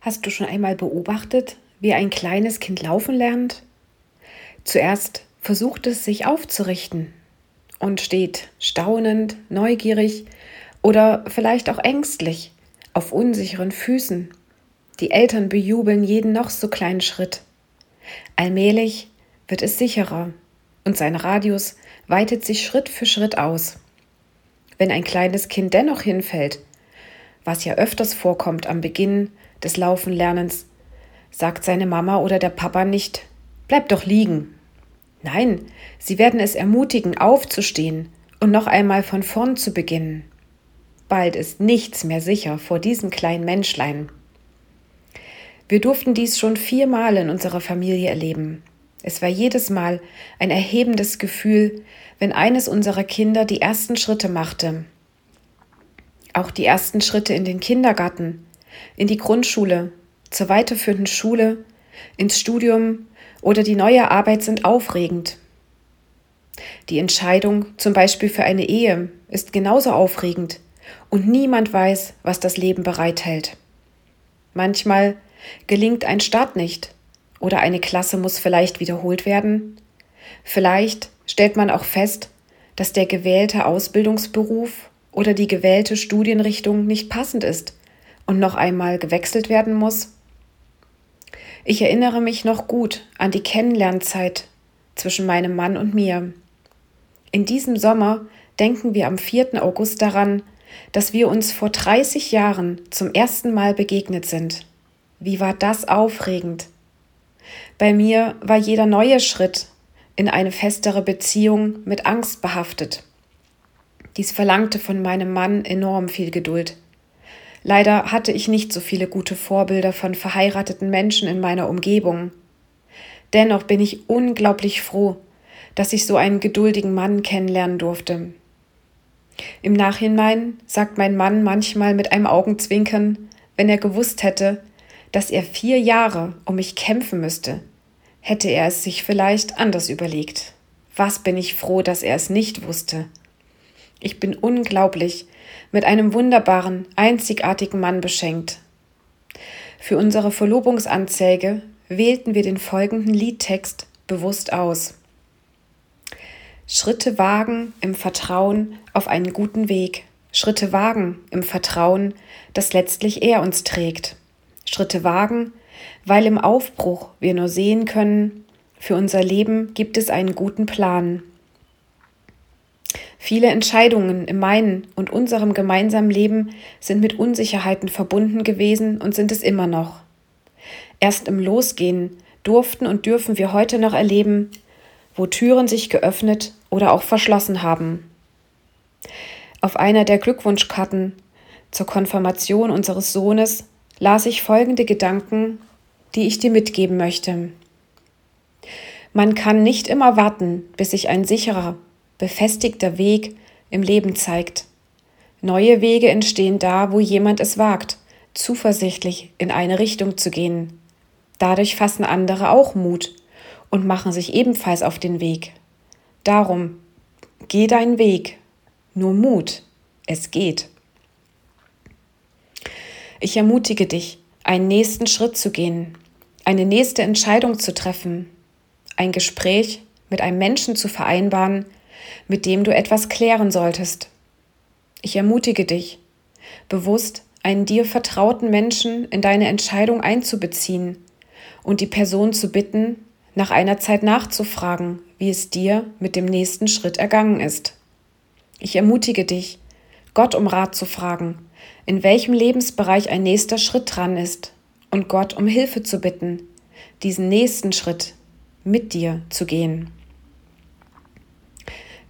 Hast du schon einmal beobachtet, wie ein kleines Kind laufen lernt? Zuerst versucht es sich aufzurichten und steht staunend, neugierig oder vielleicht auch ängstlich auf unsicheren Füßen. Die Eltern bejubeln jeden noch so kleinen Schritt. Allmählich wird es sicherer und sein Radius weitet sich Schritt für Schritt aus. Wenn ein kleines Kind dennoch hinfällt, was ja öfters vorkommt am Beginn des Laufenlernens, sagt seine Mama oder der Papa nicht, bleib doch liegen. Nein, sie werden es ermutigen, aufzustehen und noch einmal von vorn zu beginnen. Bald ist nichts mehr sicher vor diesem kleinen Menschlein. Wir durften dies schon viermal in unserer Familie erleben. Es war jedes Mal ein erhebendes Gefühl, wenn eines unserer Kinder die ersten Schritte machte. Auch die ersten Schritte in den Kindergarten, in die Grundschule, zur weiterführenden Schule, ins Studium oder die neue Arbeit sind aufregend. Die Entscheidung zum Beispiel für eine Ehe ist genauso aufregend und niemand weiß, was das Leben bereithält. Manchmal gelingt ein Start nicht oder eine Klasse muss vielleicht wiederholt werden. Vielleicht stellt man auch fest, dass der gewählte Ausbildungsberuf oder die gewählte Studienrichtung nicht passend ist und noch einmal gewechselt werden muss? Ich erinnere mich noch gut an die Kennenlernzeit zwischen meinem Mann und mir. In diesem Sommer denken wir am 4. August daran, dass wir uns vor 30 Jahren zum ersten Mal begegnet sind. Wie war das aufregend? Bei mir war jeder neue Schritt in eine festere Beziehung mit Angst behaftet. Dies verlangte von meinem Mann enorm viel Geduld. Leider hatte ich nicht so viele gute Vorbilder von verheirateten Menschen in meiner Umgebung. Dennoch bin ich unglaublich froh, dass ich so einen geduldigen Mann kennenlernen durfte. Im Nachhinein sagt mein Mann manchmal mit einem Augenzwinkern, wenn er gewusst hätte, dass er vier Jahre um mich kämpfen müsste, hätte er es sich vielleicht anders überlegt. Was bin ich froh, dass er es nicht wusste. Ich bin unglaublich mit einem wunderbaren, einzigartigen Mann beschenkt. Für unsere Verlobungsanzeige wählten wir den folgenden Liedtext bewusst aus. Schritte wagen im Vertrauen auf einen guten Weg. Schritte wagen im Vertrauen, dass letztlich er uns trägt. Schritte wagen, weil im Aufbruch wir nur sehen können, für unser Leben gibt es einen guten Plan. Viele Entscheidungen in meinem und unserem gemeinsamen Leben sind mit Unsicherheiten verbunden gewesen und sind es immer noch. Erst im Losgehen durften und dürfen wir heute noch erleben, wo Türen sich geöffnet oder auch verschlossen haben. Auf einer der Glückwunschkarten zur Konfirmation unseres Sohnes las ich folgende Gedanken, die ich dir mitgeben möchte. Man kann nicht immer warten, bis sich ein sicherer befestigter Weg im Leben zeigt. Neue Wege entstehen da, wo jemand es wagt, zuversichtlich in eine Richtung zu gehen. Dadurch fassen andere auch Mut und machen sich ebenfalls auf den Weg. Darum, geh deinen Weg, nur Mut, es geht. Ich ermutige dich, einen nächsten Schritt zu gehen, eine nächste Entscheidung zu treffen, ein Gespräch mit einem Menschen zu vereinbaren, mit dem du etwas klären solltest. Ich ermutige dich, bewusst einen dir vertrauten Menschen in deine Entscheidung einzubeziehen und die Person zu bitten, nach einer Zeit nachzufragen, wie es dir mit dem nächsten Schritt ergangen ist. Ich ermutige dich, Gott um Rat zu fragen, in welchem Lebensbereich ein nächster Schritt dran ist und Gott um Hilfe zu bitten, diesen nächsten Schritt mit dir zu gehen.